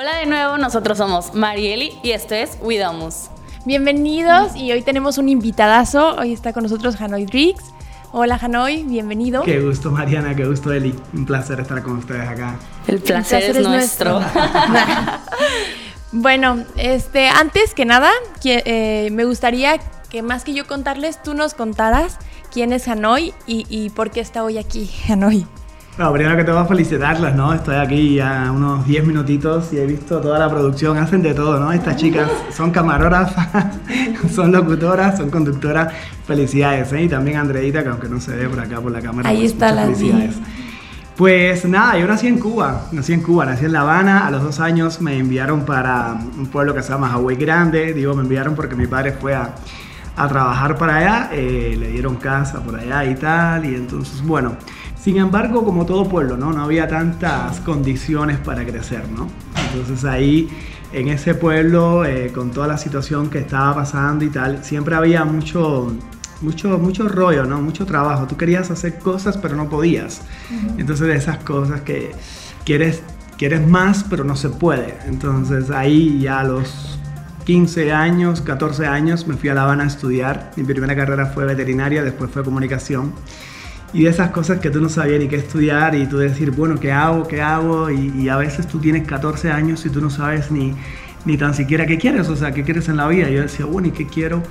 Hola de nuevo, nosotros somos Marieli y esto es Widamos. Bienvenidos y hoy tenemos un invitadazo. Hoy está con nosotros Hanoi Drix. Hola Hanoi, bienvenido. Qué gusto Mariana, qué gusto Eli. Un placer estar con ustedes acá. El placer, es, nuestro. bueno, este, antes que nada, eh, me gustaría que más que yo contarles, tú nos contaras quién es Hanoi y, y por qué está hoy aquí Hanoi. Bueno, primero que todo felicitarlas, ¿no? Estoy aquí ya unos 10 minutitos y he visto toda la producción, hacen de todo, ¿no? Estas chicas son camarógrafas, son locutoras, son conductoras, felicidades, ¿eh? Y también Andreita, que aunque no se ve por acá por la cámara. Ahí pues, está la felicidades. Pues nada, yo nací en Cuba, nací en Cuba, nací en La Habana, a los dos años me enviaron para un pueblo que se llama Hawaii Grande, digo me enviaron porque mi padre fue a, a trabajar para allá, eh, le dieron casa por allá y tal, y entonces bueno, sin embargo, como todo pueblo, ¿no? No había tantas condiciones para crecer, ¿no? Entonces ahí, en ese pueblo, eh, con toda la situación que estaba pasando y tal, siempre había mucho, mucho, mucho rollo, ¿no? Mucho trabajo. Tú querías hacer cosas, pero no podías. Entonces, de esas cosas que quieres, quieres más, pero no se puede. Entonces, ahí ya a los 15 años, 14 años, me fui a La Habana a estudiar. Mi primera carrera fue veterinaria, después fue comunicación y de esas cosas que tú no sabías ni qué estudiar y tú decir, bueno, ¿qué hago? ¿Qué hago? Y, a veces tú tienes 14 años y tú no sabes ni, ni tan siquiera qué quieres, o sea, qué quieres en la vida. Yo decía, bueno, ¿y qué quiero?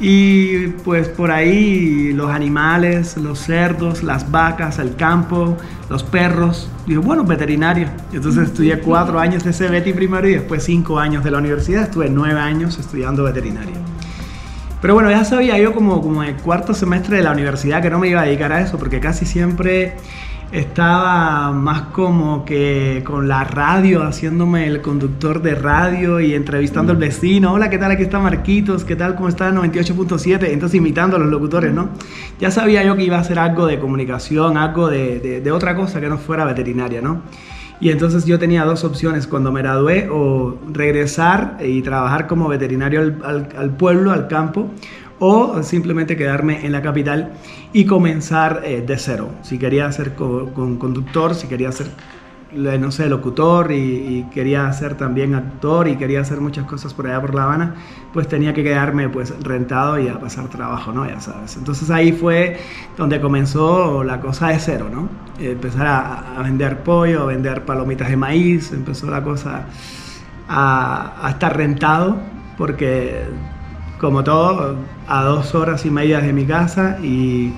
Y pues por ahí los animales, los cerdos, las vacas, el campo, los perros. Digo, bueno, veterinario. Entonces estudié cuatro años de CBT primero y después cinco años de la universidad. Estuve nueve años estudiando veterinaria. Pero bueno, ya sabía yo como, como el cuarto semestre de la universidad que no me iba a dedicar a eso, porque casi siempre estaba más como que con la radio, haciéndome el conductor de radio y entrevistando al vecino. Hola, ¿qué tal? Aquí está Marquitos, ¿qué tal? ¿Cómo está? 98.7. Entonces imitando a los locutores, ¿no? Ya sabía yo que iba a hacer algo de comunicación, algo de, de otra cosa que no fuera veterinaria, ¿no? Y entonces yo tenía dos opciones cuando me gradué, o regresar y trabajar como veterinario al, pueblo, al campo, o simplemente quedarme en la capital y comenzar eh, de cero. Si quería ser con conductor, si quería ser no sé, locutor y, quería ser también actor y quería hacer muchas cosas por allá por La Habana, pues tenía que quedarme pues rentado y a pasar trabajo, ¿no? Ya sabes. Entonces ahí fue donde comenzó la cosa de cero, ¿no? Empezar a, vender pollo, a vender palomitas de maíz, empezó la cosa a, a estar rentado porque como todo, a dos horas y media de mi casa y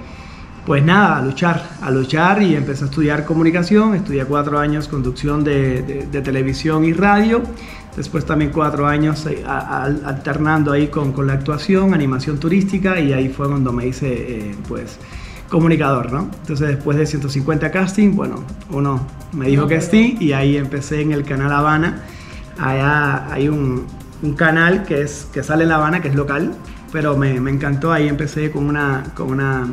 pues nada, a luchar, a luchar y empecé a estudiar comunicación, estudié cuatro años conducción de, televisión y radio, después también cuatro años eh, alternando ahí con, con, la actuación, animación turística y ahí fue cuando me hice eh, pues comunicador, ¿no? Entonces después de 150 casting, bueno, uno me dijo que sí y ahí empecé en el canal Habana, allá hay un, un canal que, es, que sale en La Habana, que es local, pero me, me encantó, ahí empecé con una... Con una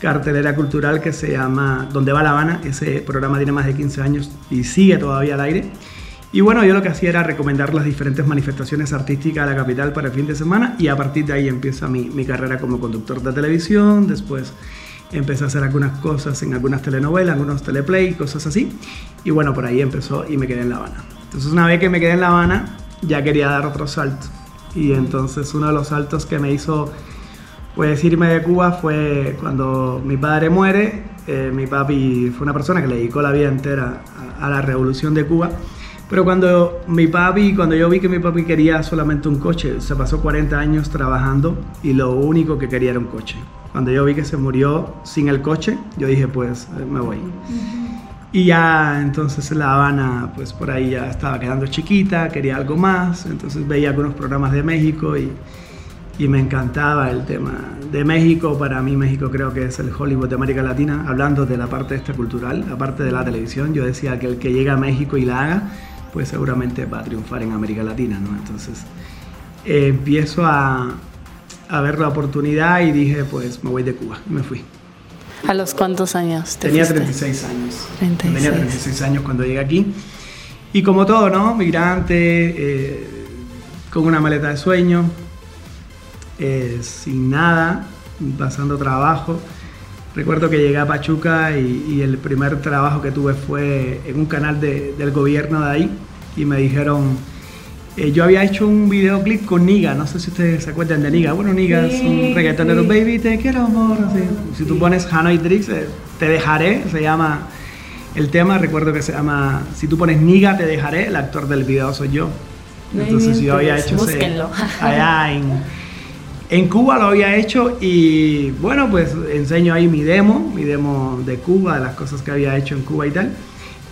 cartelera cultural que se llama Donde va La Habana. Ese programa tiene más de 15 años y sigue todavía al aire. Y bueno, yo lo que hacía era recomendar las diferentes manifestaciones artísticas de la capital para el fin de semana y a partir de ahí empieza mi, mi carrera como conductor de televisión. Después empecé a hacer algunas cosas en algunas telenovelas, algunos teleplay, cosas así. Y bueno, por ahí empezó y me quedé en La Habana. Entonces una vez que me quedé en La Habana, ya quería dar otro salto. Y entonces uno de los saltos que me hizo pues irme de Cuba fue cuando mi padre muere. Eh, mi papi fue una persona que le dedicó la vida entera a, la revolución de Cuba. Pero cuando mi papi, cuando yo vi que mi papi quería solamente un coche, se pasó 40 años trabajando y lo único que quería era un coche. Cuando yo vi que se murió sin el coche, yo dije, pues eh, me voy. Y ya entonces La Habana, pues por ahí ya estaba quedando chiquita, quería algo más, entonces veía algunos programas de México y, y me encantaba el tema de México. Para mí México creo que es el Hollywood de América Latina, hablando de la parte esta cultural, aparte de la televisión. Yo decía que el que llega a México y la haga, pues seguramente va a triunfar en América Latina, ¿no? Entonces eh, empiezo a, a, ver la oportunidad y dije, pues me voy de Cuba. Y me fui. ¿A los cuántos años? Tenía 36 años. Tenía 36 años cuando llegué aquí. Y como todo, ¿no? Migrante, eh, con una maleta de sueño, eh, sin nada, pasando trabajo. Recuerdo que llegué a Pachuca y, el primer trabajo que tuve fue en un canal del gobierno de ahí, y me dijeron, eh, yo había hecho un videoclip con Niga, no sé si ustedes se acuerdan de Niga. Bueno, Niga es un reggaetonero, baby, te quiero amor. Si tú pones Hanoi Drix, eh, te dejaré, se llama el tema, recuerdo que se llama, si tú pones Niga, te dejaré, el actor del video soy yo. Entonces yo había hecho ese, allá en, en Cuba lo había hecho y bueno, pues enseño ahí mi demo, mi demo de Cuba, de las cosas que había hecho en Cuba y tal.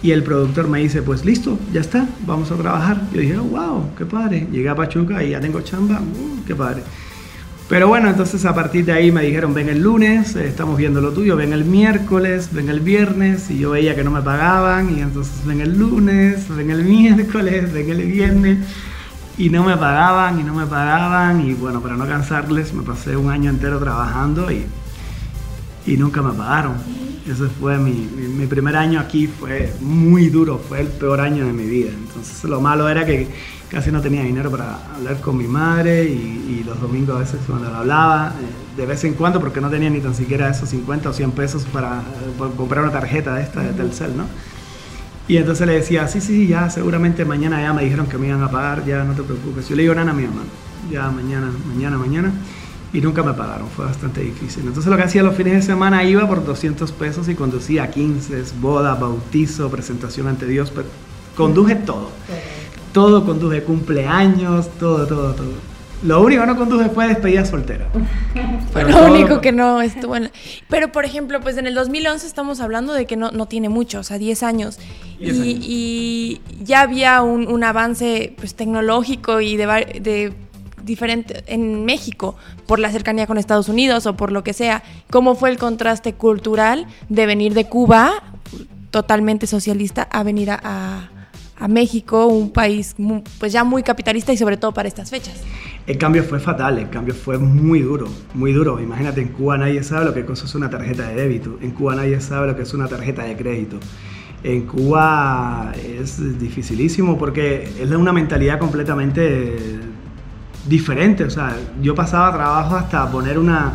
Y el productor me dice, pues listo, ya está, vamos a trabajar. Yo dije, oh, wow, qué padre. Llegué a Pachuca y ya tengo chamba, uh, qué padre. Pero bueno, entonces a partir de ahí me dijeron, ven el lunes, eh, estamos viendo lo tuyo, ven el miércoles, ven el viernes, y yo veía que no me pagaban, y entonces ven el lunes, ven el miércoles, ven el viernes, y no me pagaban, y no me pagaban, y bueno, para no cansarles, me pasé un año entero trabajando y, y nunca me pagaron. Ese fue mi, mi, primer año aquí, fue muy duro, fue el peor año de mi vida. Entonces lo malo era que casi no tenía dinero para hablar con mi madre y, los domingos a veces cuando la hablaba, eh, de vez en cuando, porque no tenía ni tan siquiera esos 50 o 100 pesos para, eh, comprar una tarjeta de esta de Telcel, ¿no? Y entonces le decía, sí, sí, ya seguramente mañana ya me dijeron que me iban a pagar, ya no te preocupes. Yo le digo, nana, a mi mamá, ya mañana, mañana, mañana y nunca me pagaron, fue bastante difícil. Entonces lo que hacía los fines de semana iba por 200 pesos y conducía 15, boda, bautizo, presentación ante Dios, pero conduje todo. Todo conduje, cumpleaños, todo, todo, todo. Lo único que no conduje fue despedida soltera. Fue lo único que no estuvo en... Pero, por ejemplo, pues en el 2011 estamos hablando de que no, no tiene mucho, o sea, 10 años. y, ya había un, un, avance pues, tecnológico y de, de diferente en México por la cercanía con Estados Unidos o por lo que sea. ¿Cómo fue el contraste cultural de venir de Cuba, totalmente socialista, a venir a, a, México, un país pues ya muy capitalista y sobre todo para estas fechas? El cambio fue fatal, el cambio fue muy duro, muy duro. Imagínate, en Cuba nadie sabe lo que es una tarjeta de débito, en Cuba nadie sabe lo que es una tarjeta de crédito. En Cuba es dificilísimo porque es una mentalidad completamente diferente. O sea, yo pasaba trabajo hasta poner una,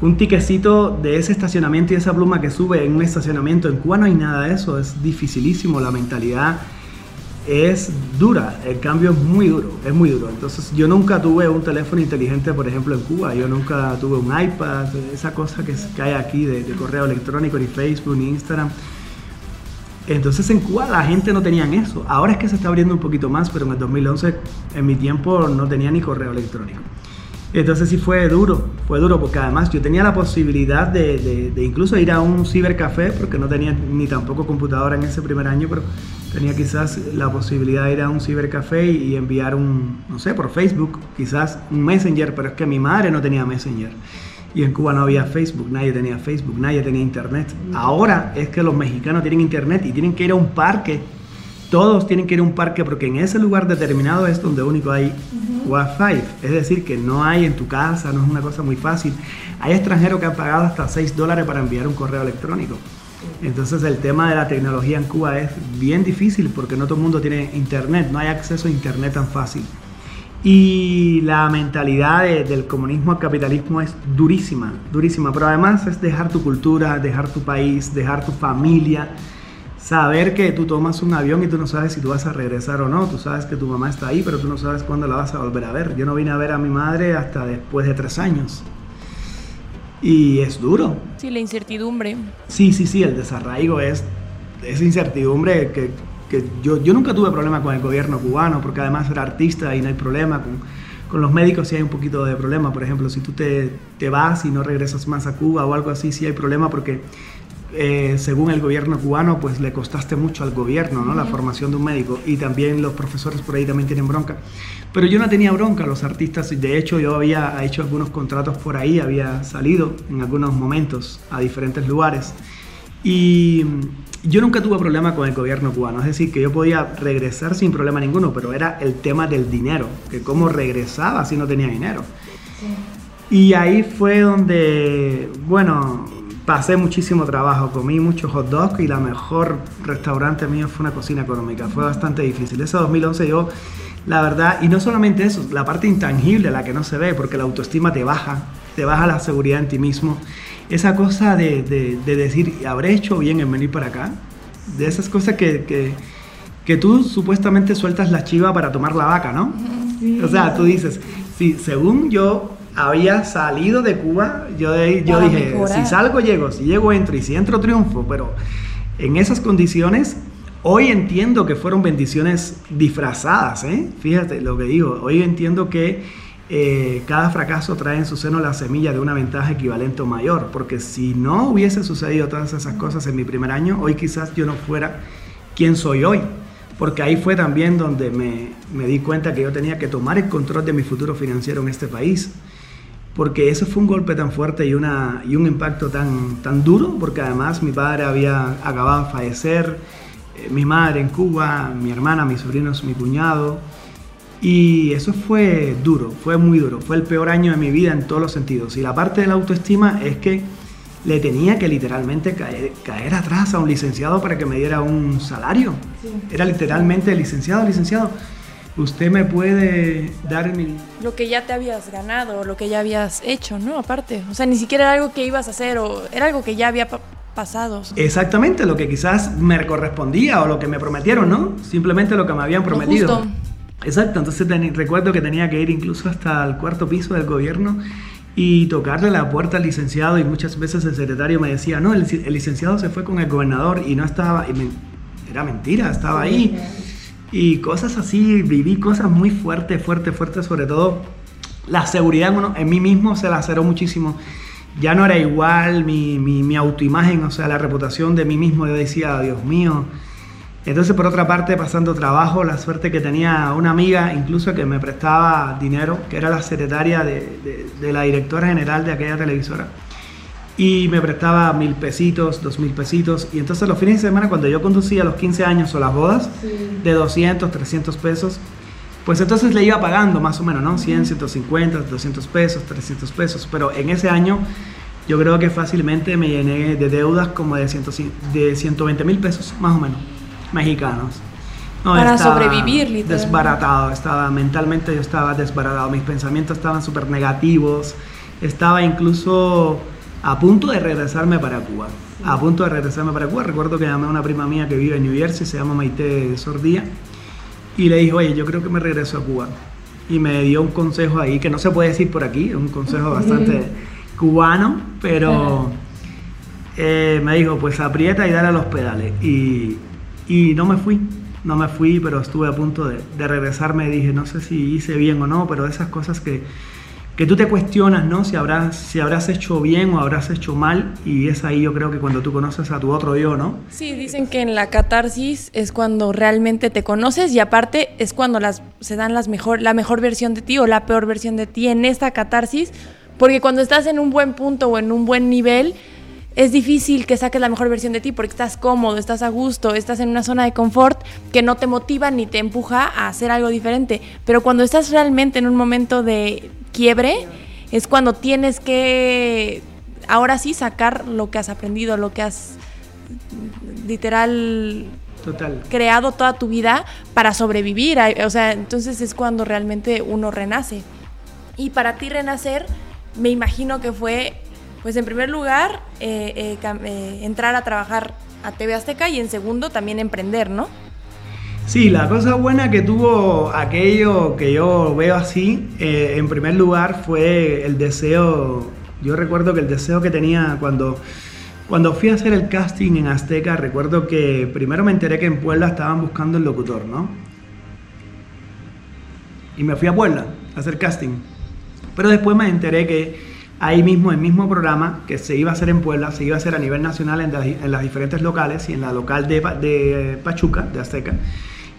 un tiquecito de ese estacionamiento y esa pluma que sube en un estacionamiento. En Cuba no hay nada de eso, es dificilísimo. La mentalidad es dura, el cambio es muy duro, es muy duro. Entonces yo nunca tuve un teléfono inteligente, por ejemplo, en Cuba. Yo nunca tuve un iPad, esa cosa que, que hay aquí de, de correo electrónico, ni Facebook, ni Instagram. Entonces en Cuba la gente no tenían eso. Ahora es que se está abriendo un poquito más, pero en el 2011, en mi tiempo, no tenía ni correo electrónico. Entonces sí fue duro, fue duro porque además yo tenía la posibilidad de, incluso ir a un cibercafé, porque no tenía ni tampoco computadora en ese primer año, pero tenía quizás la posibilidad de ir a un cibercafé y enviar un, no sé, por Facebook, quizás un Messenger, pero es que mi madre no tenía Messenger. Y en Cuba no había Facebook, nadie tenía Facebook, nadie tenía Internet. Ahora es que los mexicanos tienen Internet y tienen que ir a un parque. Todos tienen que ir a un parque porque en ese lugar determinado es donde único hay Wi-Fi. Es decir, que no hay en tu casa, no es una cosa muy fácil. Hay extranjeros que han pagado hasta 6 dólares para enviar un correo electrónico. Entonces el tema de la tecnología en Cuba es bien difícil porque no todo el mundo tiene internet, no hay acceso a internet tan fácil. Y la mentalidad del comunismo al capitalismo es durísima, durísima, pero además es dejar tu cultura, dejar tu país, dejar tu familia, saber que tú tomas un avión y tú no sabes si tú vas a regresar o no, tú sabes que tu mamá está ahí, pero tú no sabes cuándo la vas a volver a ver. Yo no vine a ver a mi madre hasta después de tres años. Y es duro. Sí, la incertidumbre. Sí, sí, sí, el desarraigo es esa incertidumbre que yo, yo nunca tuve problema con el gobierno cubano, porque además era artista y no hay problema. Con, con los médicos sí hay un poquito de problema. Por ejemplo, si tú te, te, vas y no regresas más a Cuba o algo así, sí hay problema porque eh, según el gobierno cubano, pues le costaste mucho al gobierno, ¿no? La formación de un médico. Y también los profesores por ahí también tienen bronca. Pero yo no tenía bronca, los artistas, de hecho yo había hecho algunos contratos por ahí, había salido en algunos momentos a diferentes lugares. Y yo nunca tuve problema con el gobierno cubano, es decir, que yo podía regresar sin problema ninguno, pero era el tema del dinero, que cómo regresaba si no tenía dinero. Y ahí fue donde, bueno, pasé muchísimo trabajo, comí muchos hot dogs y la mejor restaurante mío fue una cocina económica, fue bastante difícil. Ese 2011 yo, la verdad, y no solamente eso, la parte intangible, la que no se ve, porque la autoestima te baja, te baja la seguridad en ti mismo esa cosa de, de, decir, ¿habré hecho bien en venir para acá? De esas cosas que, que tú supuestamente sueltas la chiva para tomar la vaca, ¿no? O sea, tú dices, si según yo había salido de Cuba, yo, yo dije, si salgo llego, si llego entro y si entro triunfo, pero en esas condiciones hoy entiendo que fueron bendiciones disfrazadas, ¿eh? Fíjate lo que digo, hoy entiendo que eh, cada fracaso trae en su seno la semilla de una ventaja equivalente o mayor, porque si no hubiese sucedido todas esas cosas en mi primer año, hoy quizás yo no fuera quien soy hoy, porque ahí fue también donde me, me di cuenta que yo tenía que tomar el control de mi futuro financiero en este país porque eso fue un golpe tan fuerte y, una, y un impacto tan, tan duro, porque además mi padre había acabado de fallecer, eh, mi madre en Cuba, mi hermana, mis sobrinos, mi cuñado, y eso fue duro, fue muy duro, fue el peor año de mi vida en todos los sentidos. Y la parte de la autoestima es que le tenía que literalmente caer, caer atrás a un licenciado para que me diera un salario. Era literalmente licenciado, licenciado usted me puede dar mi... Lo que ya te habías ganado, lo que ya habías hecho, ¿no? Aparte, o sea, ni siquiera era algo que ibas a hacer o era algo que ya había pasado. Exactamente, lo que quizás me correspondía o lo que me prometieron, ¿no? Simplemente lo que me habían prometido. Exacto, entonces recuerdo que tenía que ir incluso hasta el cuarto piso del gobierno y tocarle la puerta al licenciado y muchas veces el secretario me decía, no, el, licenciado se fue con el gobernador y no estaba, y era mentira, estaba ahí y cosas así, viví cosas muy fuertes, fuertes, fuertes, sobre todo la seguridad en, mí mismo se laceró muchísimo. Ya no era igual mi, mi, autoimagen, o sea, la reputación de mí mismo, yo decía, Dios mío. Entonces, por otra parte, pasando trabajo, la suerte que tenía una amiga, incluso que me prestaba dinero, que era la secretaria de, de la directora general de aquella televisora y me prestaba mil pesitos, dos mil pesitos. Y entonces los fines de semana, cuando yo conducía los 15 años o las bodas, de 200, 300 pesos, pues entonces le iba pagando más o menos, ¿no? 100, 150, 200 pesos, 300 pesos. Pero en ese año yo creo que fácilmente me llené de deudas como de, 100, de 120 mil pesos, más o menos, mexicanos. Para sobrevivir, literalmente. Desbaratado, estaba mentalmente yo estaba desbaratado, mis pensamientos estaban súper negativos, estaba incluso a punto de regresarme para Cuba. A punto de regresarme para Cuba. Recuerdo que llamé a una prima mía que vive en New Jersey, se llama Maite Sordía, y le dije, oye, yo creo que me regreso a Cuba. Y me dio un consejo ahí, que no se puede decir por aquí, un consejo bastante cubano, pero eh, me dijo, pues aprieta y dale a los pedales. Y, y, no me fui, no me fui, pero estuve a punto de, de regresarme. Dije, no sé si hice bien o no, pero esas cosas que que tú te cuestionas, ¿no? Si habrás, si habrás hecho bien o habrás hecho mal, y es ahí yo creo que cuando tú conoces a tu otro yo, ¿no? Sí, dicen que en la catarsis es cuando realmente te conoces y aparte es cuando las, se dan las mejor, la mejor versión de ti o la peor versión de ti en esta catarsis, porque cuando estás en un buen punto o en un buen nivel, es difícil que saques la mejor versión de ti porque estás cómodo, estás a gusto, estás en una zona de confort que no te motiva ni te empuja a hacer algo diferente. Pero cuando estás realmente en un momento de quiebre, es cuando tienes que, ahora sí, sacar lo que has aprendido, lo que has literal Total. creado toda tu vida para sobrevivir. O sea, entonces es cuando realmente uno renace. Y para ti renacer, me imagino que fue pues en primer lugar, eh, eh, eh, entrar a trabajar a TV Azteca y en segundo también emprender, ¿no? Sí, la cosa buena que tuvo aquello que yo veo así, en primer lugar fue el deseo, yo recuerdo que el deseo que tenía cuando, cuando fui a hacer el casting en Azteca, recuerdo que primero me enteré que en Puebla estaban buscando el locutor, ¿no? Y me fui a Puebla a hacer casting. Pero después me enteré que ahí mismo, el mismo programa que se iba a hacer en Puebla, se iba a hacer a nivel nacional en, las diferentes locales y en la local de, de, Pachuca, de Azteca,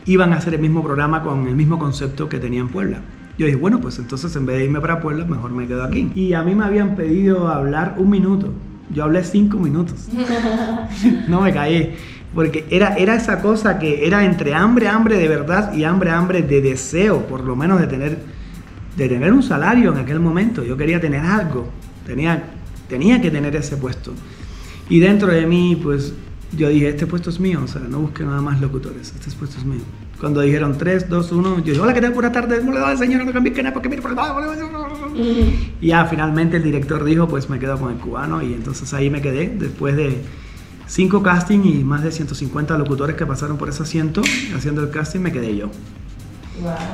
iban a hacer el mismo programa con el mismo concepto que tenía en Puebla. Yo dije, bueno, pues entonces en vez de irme para Puebla, mejor me quedo aquí. Y a mí me habían pedido hablar un minuto. Yo hablé cinco minutos. no me caí. Porque era, era esa cosa que era entre hambre, hambre de verdad y hambre, hambre de deseo, por lo menos de tener de tener un salario en aquel momento. Yo quería tener algo, tenía, tenía que tener ese puesto. Y dentro de mí, pues yo dije, este puesto es mío, o sea, no busque nada más locutores, este puesto es mío. Cuando dijeron 3, 2, 1, yo dije, hola, ¿qué tal? Buenas tardes, no le doy, señor, no cambié que nada, porque mire, Y ya finalmente el director dijo, pues me quedo con el cubano y entonces ahí me quedé después de, cinco castings y más de 150 locutores que pasaron por ese asiento haciendo el casting, me quedé yo.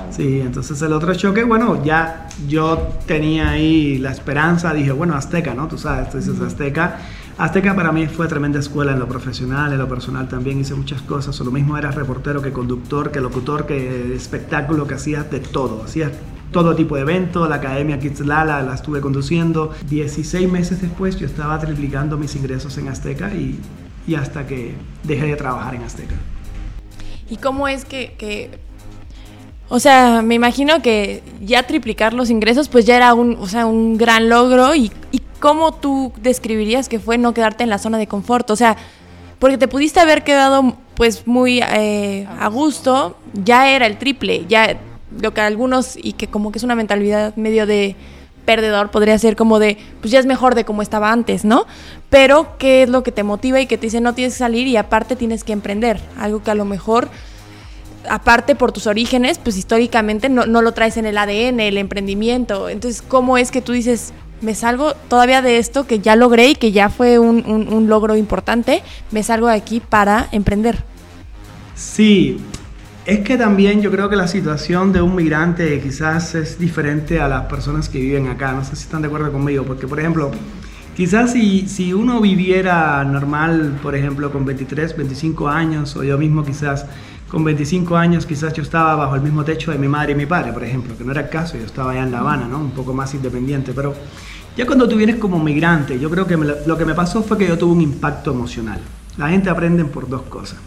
Sí, entonces el otro choque, bueno, ya yo tenía ahí la esperanza, dije, bueno, Azteca, ¿no? Tú sabes, tú dices Azteca. Azteca para mí fue tremenda escuela en lo profesional, en lo personal también hice muchas cosas. O lo mismo era reportero que conductor, que locutor, que espectáculo, que hacía de todo. Hacía todo tipo de eventos, la Academia Kids Lala la estuve conduciendo. 16 meses después yo estaba triplicando mis ingresos en Azteca y, y hasta que dejé de trabajar en Azteca. ¿Y cómo es que, que o sea, me imagino que ya triplicar los ingresos pues ya era un, o sea, un gran logro. Y, y cómo tú describirías que fue no quedarte en la zona de confort, o sea, porque te pudiste haber quedado pues muy eh, a gusto, ya era el triple, ya lo que algunos y que como que es una mentalidad medio de perdedor podría ser como de pues ya es mejor de como estaba antes, ¿no? Pero qué es lo que te motiva y que te dice no tienes que salir y aparte tienes que emprender, algo que a lo mejor aparte por tus orígenes, pues históricamente no, lo traes en el ADN, el emprendimiento. Entonces, ¿cómo es que tú dices, me salgo todavía de esto que ya logré y que ya fue un, logro importante, me salgo de aquí para emprender? Sí, es que también yo creo que la situación de un migrante quizás es diferente a las personas que viven acá. No sé si están de acuerdo conmigo, porque por ejemplo, quizás si, si uno viviera normal, por ejemplo, con 23, 25 años, o yo mismo quizás con 25 años quizás yo estaba bajo el mismo techo de mi madre y mi padre, por ejemplo, que no era el caso, yo estaba allá en La Habana, ¿no? Un poco más independiente, pero ya cuando tú vienes como migrante, yo creo que lo que me pasó fue que yo tuve un impacto emocional. La gente aprende por dos cosas.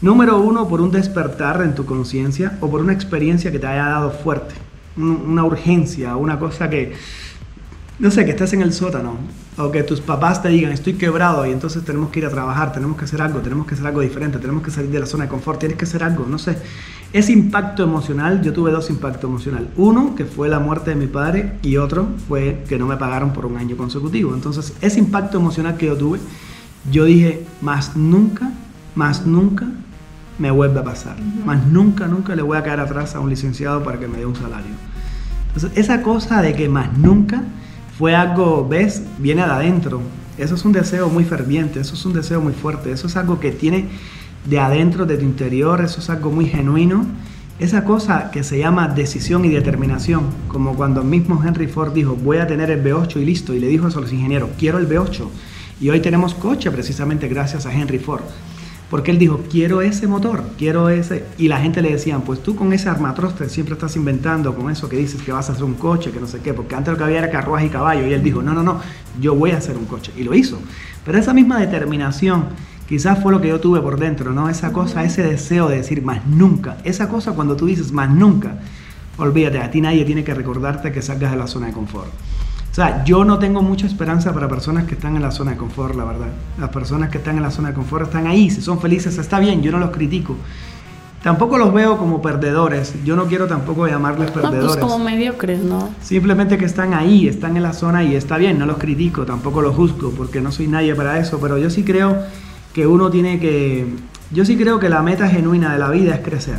Número uno, por un despertar en tu conciencia o por una experiencia que te haya dado fuerte, una urgencia, una cosa que, no sé, que estés en el sótano o que tus papás te digan estoy quebrado y entonces tenemos que ir a trabajar, tenemos que hacer algo, tenemos que hacer algo diferente, tenemos que salir de la zona de confort, tienes que hacer algo, no sé. Ese impacto emocional, yo tuve dos impactos emocionales. Uno, que fue la muerte de mi padre y otro fue que no me pagaron por un año consecutivo. Entonces, ese impacto emocional que yo tuve, yo dije, más nunca, más nunca me vuelve a pasar. Más nunca, nunca le voy a caer atrás a un licenciado para que me dé un salario. Entonces, esa cosa de que más nunca fue algo, ves, viene de adentro. Eso es un deseo muy ferviente, eso es un deseo muy fuerte, eso es algo que tiene de adentro, de tu interior, eso es algo muy genuino. Esa cosa que se llama decisión y determinación, como cuando mismo Henry Ford dijo, voy a tener el V8 y listo, y le dijo eso a los ingenieros, quiero el V8. Y hoy tenemos coche precisamente gracias a Henry Ford. Porque él dijo, quiero ese motor, quiero ese. Y la gente le decía, pues tú con ese armatroste siempre estás inventando con eso que dices que vas a hacer un coche, que no sé qué, porque antes lo que había era carruaje y caballo. Y él dijo, no, no, no, yo voy a hacer un coche. Y lo hizo. Pero esa misma determinación quizás fue lo que yo tuve por dentro, ¿no? Esa cosa, ese deseo de decir más nunca. Esa cosa cuando tú dices más nunca, olvídate, a ti nadie tiene que recordarte que salgas de la zona de confort. O sea, yo no tengo mucha esperanza para personas que están en la zona de confort, la verdad. Las personas que están en la zona de confort están ahí, si son felices está bien, yo no los critico. Tampoco los veo como perdedores, yo no quiero tampoco llamarles perdedores. No, pues como mediocres, ¿no? Simplemente que están ahí, están en la zona y está bien, no los critico, tampoco los juzgo, porque no soy nadie para eso, pero yo sí creo que uno tiene que... Yo sí creo que la meta genuina de la vida es crecer.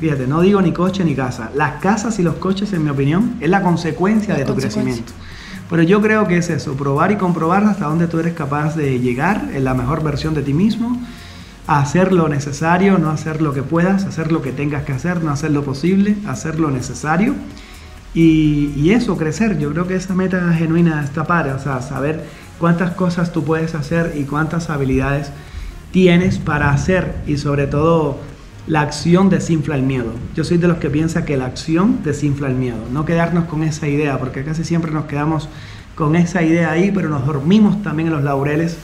Fíjate, no digo ni coche ni casa. Las casas y los coches, en mi opinión, es la consecuencia de tu crecimiento. Pero yo creo que es eso, probar y comprobar hasta dónde tú eres capaz de llegar en la mejor versión de ti mismo, hacer lo necesario, no hacer lo que puedas, hacer lo que tengas que hacer, no hacer lo posible, hacer lo necesario. Y, eso, crecer. Yo creo que esa meta genuina está para, o sea, saber cuántas cosas tú puedes hacer y cuántas habilidades tienes para hacer y sobre todo la acción desinfla el miedo. Yo soy de los que piensa que la acción desinfla el miedo. No quedarnos con esa idea, porque casi siempre nos quedamos con esa idea ahí, pero nos dormimos también en los laureles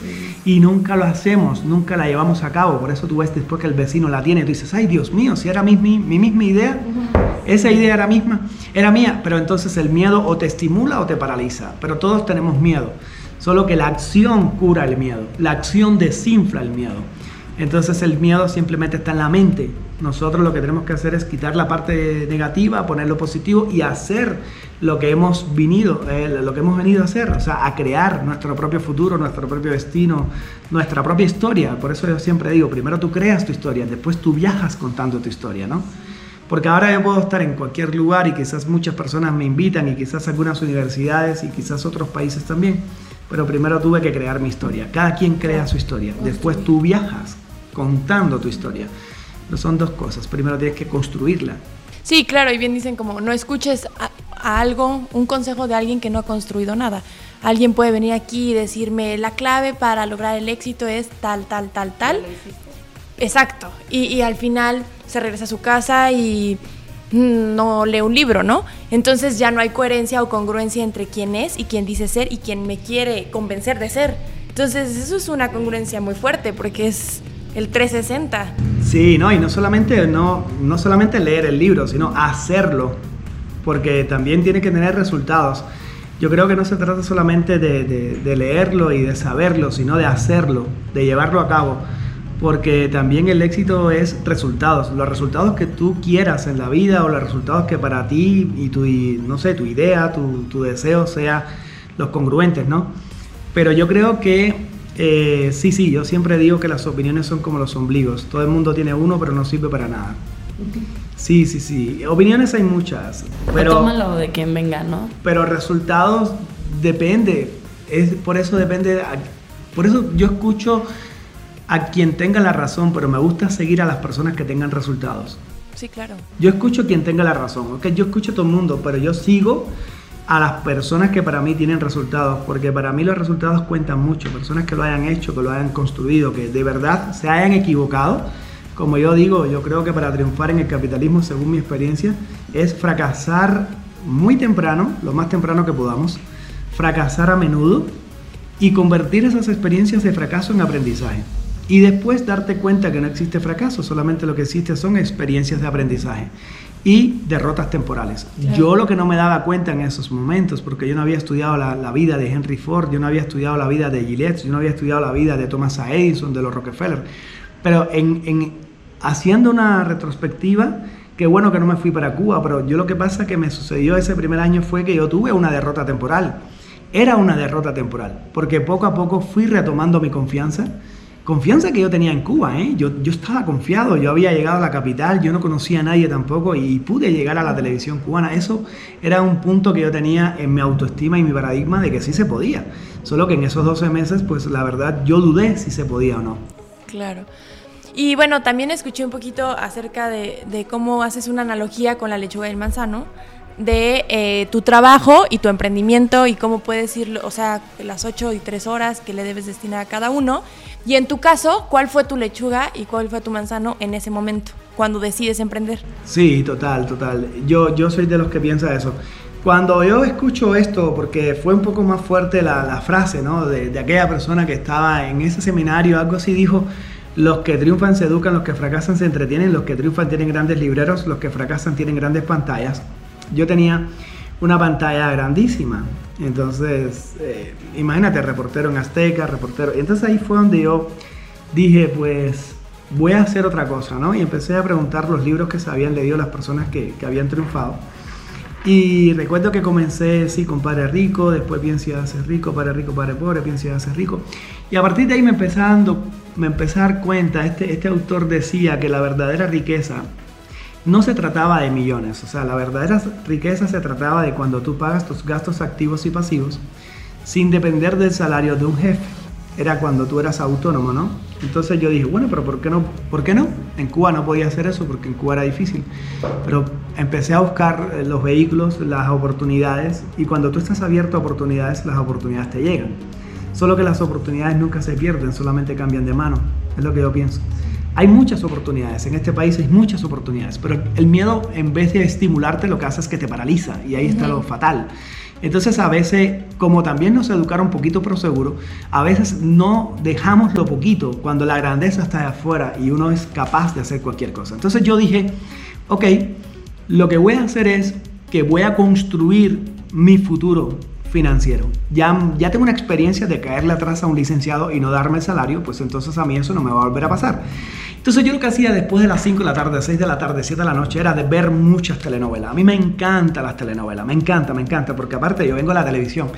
y nunca lo hacemos, nunca la llevamos a cabo. Por eso tú ves después que el vecino la tiene tú dices, ay Dios mío, si era mi, mi, mi misma idea, esa idea era misma, era mía, pero entonces el miedo o te estimula o te paraliza, pero todos tenemos miedo, solo que la acción cura el miedo, la acción desinfla el miedo. Entonces el miedo simplemente está en la mente. Nosotros lo que tenemos que hacer es quitar la parte negativa, poner lo positivo y hacer lo que hemos venido, eh, lo que hemos venido a hacer, o sea, a crear nuestro propio futuro, nuestro propio destino, nuestra propia historia. Por eso yo siempre digo, primero tú creas tu historia, después tú viajas contando tu historia, ¿no? Porque ahora yo puedo estar en cualquier lugar y quizás muchas personas me invitan y quizás algunas universidades y quizás otros países también pero primero tuve que crear mi historia. Cada quien crea su historia. Después tú viajas contando tu historia. Pero son dos cosas. Primero tienes que construirla. Sí, claro, y bien dicen como no escuches a, algo, un consejo de alguien que no ha construido nada. Alguien puede venir aquí y decirme la clave para lograr el éxito es tal, tal, tal, tal. Exacto. Y, y al final se regresa a su casa y mm, no lee un libro, ¿no? Entonces ya no hay coherencia o congruencia entre quién es y quién dice ser y quién me quiere convencer de ser. Entonces eso es una congruencia muy fuerte porque es el 360. Sí, no, y no solamente, no, no solamente leer el libro, sino hacerlo, porque también tiene que tener resultados. Yo creo que no se trata solamente de, de leerlo y de saberlo, sino de hacerlo, de llevarlo a cabo porque también el éxito es resultados, los resultados que tú quieras en la vida o los resultados que para ti y tu, no sé, tu idea, tu, tu deseo sea los congruentes, ¿no? Pero yo creo que eh, sí, sí, yo siempre digo que las opiniones son como los ombligos, todo el mundo tiene uno pero no sirve para nada. Sí, sí, sí, opiniones hay muchas, pero... Tómalo de quien venga, ¿no? Pero resultados depende, es, por eso depende, por eso yo escucho a quien tenga la razón, pero me gusta seguir a las personas que tengan resultados. Sí, claro. Yo escucho a quien tenga la razón, ¿ok? Yo escucho a todo el mundo, pero yo sigo a las personas que para mí tienen resultados, porque para mí los resultados cuentan mucho, personas que lo hayan hecho, que lo hayan construido, que de verdad se hayan equivocado. Como yo digo, yo creo que para triunfar en el capitalismo, según mi experiencia, es fracasar muy temprano, lo más temprano que podamos, fracasar a menudo y convertir esas experiencias de fracaso en aprendizaje. Y después darte cuenta que no existe fracaso, solamente lo que existe son experiencias de aprendizaje y derrotas temporales. Yo lo que no me daba cuenta en esos momentos, porque yo no había estudiado la, vida de Henry Ford, yo no había estudiado la vida de Gillette, yo no había estudiado la vida de Thomas Edison, de los Rockefeller, pero en, haciendo una retrospectiva, qué bueno que no me fui para Cuba, pero yo lo que pasa que me sucedió ese primer año fue que yo tuve una derrota temporal. Era una derrota temporal, porque poco a poco fui retomando mi confianza, confianza que yo tenía en Cuba, ¿eh? yo, yo estaba confiado, yo había llegado a la capital, yo no conocía a nadie tampoco y pude llegar a la televisión cubana. Eso era un punto que yo tenía en mi autoestima y mi paradigma de que sí se podía. Solo que en esos 12 meses, pues la verdad, yo dudé si se podía o no. Claro. Y bueno, también escuché un poquito acerca de, cómo haces una analogía con la lechuga y el manzano de eh, tu trabajo y tu emprendimiento y cómo puedes ir, o sea, las 8 y 3 horas que le debes destinar a cada uno. Y en tu caso, ¿cuál fue tu lechuga y cuál fue tu manzano en ese momento, cuando decides emprender? Sí, total, total. Yo, yo soy de los que piensa eso. Cuando yo escucho esto, porque fue un poco más fuerte la, la frase, ¿no? De, de aquella persona que estaba en ese seminario, algo así dijo, los que triunfan se educan, los que fracasan se entretienen, los que triunfan tienen grandes libreros, los que fracasan tienen grandes pantallas yo tenía una pantalla grandísima. Entonces, eh, imagínate, reportero en Azteca, reportero. Y entonces ahí fue donde yo dije, pues voy a hacer otra cosa, ¿no? Y empecé a preguntar los libros que se habían leído las personas que, que habían triunfado. Y recuerdo que comencé, sí, con Padre Rico, después Bien Ciudad ser Rico, Padre Rico, Padre Pobre, Bien Ciudad ser Rico. Y a partir de ahí me empecé a, me empecé a dar cuenta, este, este autor decía que la verdadera riqueza no se trataba de millones, o sea, la verdadera riqueza se trataba de cuando tú pagas tus gastos activos y pasivos sin depender del salario de un jefe. Era cuando tú eras autónomo, ¿no? Entonces yo dije, bueno, pero ¿por qué no? ¿Por qué no? En Cuba no podía hacer eso porque en Cuba era difícil. Pero empecé a buscar eh, los vehículos, las oportunidades y cuando tú estás abierto a oportunidades, las oportunidades te llegan. Solo que las oportunidades nunca se pierden, solamente cambian de mano. Es lo que yo pienso. Hay muchas oportunidades, en este país hay muchas oportunidades, pero el miedo en vez de estimularte lo que hace es que te paraliza y ahí está lo fatal. Entonces a veces, como también nos educaron un poquito pero seguro, a veces no dejamos lo poquito cuando la grandeza está de afuera y uno es capaz de hacer cualquier cosa. Entonces yo dije, ok, lo que voy a hacer es que voy a construir mi futuro financiero. Ya, ya tengo una experiencia de caerle atrás a un licenciado y no darme el salario, pues entonces a mí eso no me va a volver a pasar. Entonces yo lo que hacía después de las 5 de la tarde, 6 de la tarde, 7 de la noche era de ver muchas telenovelas. A mí me encantan las telenovelas, me encanta, me encanta, porque aparte yo vengo a la televisión.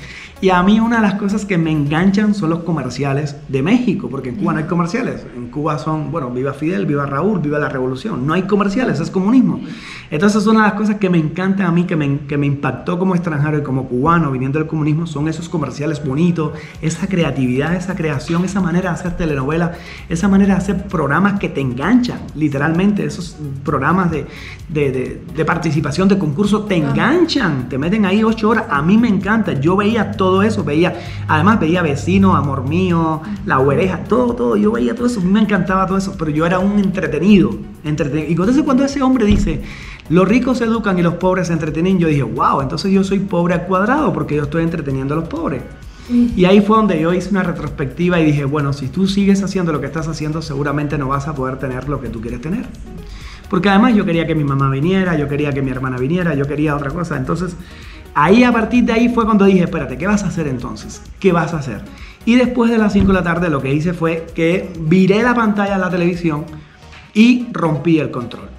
Y a mí una de las cosas que me enganchan son los comerciales de México, porque en Cuba no hay comerciales. En Cuba son, bueno, viva Fidel, viva Raúl, viva la revolución. No hay comerciales, es comunismo. Entonces una de las cosas que me encanta a mí, que me, que me impactó como extranjero y como cubano viniendo del comunismo son esos comerciales bonitos, esa creatividad, esa creación, esa manera de hacer telenovela, esa manera de hacer programas que te enganchan, literalmente, esos programas de, de, participación, de concurso, te enganchan, te meten ahí ocho horas. A mí me encanta, yo veía todo eso, veía, además veía Vecino, Amor Mío, La Huereja, todo, todo, yo veía todo eso, a mí me encantaba todo eso, pero yo era un entretenido, entretenido. Y entonces cuando ese hombre dice, los ricos se educan y los pobres se entretienen. Yo dije, wow, entonces yo soy pobre al cuadrado porque yo estoy entreteniendo a los pobres. Y ahí fue donde yo hice una retrospectiva y dije, bueno, si tú sigues haciendo lo que estás haciendo, seguramente no vas a poder tener lo que tú quieres tener. Porque además yo quería que mi mamá viniera, yo quería que mi hermana viniera, yo quería otra cosa. Entonces, ahí a partir de ahí fue cuando dije, espérate, ¿qué vas a hacer entonces? ¿Qué vas a hacer? Y después de las 5 de la tarde lo que hice fue que viré la pantalla de la televisión y rompí el control.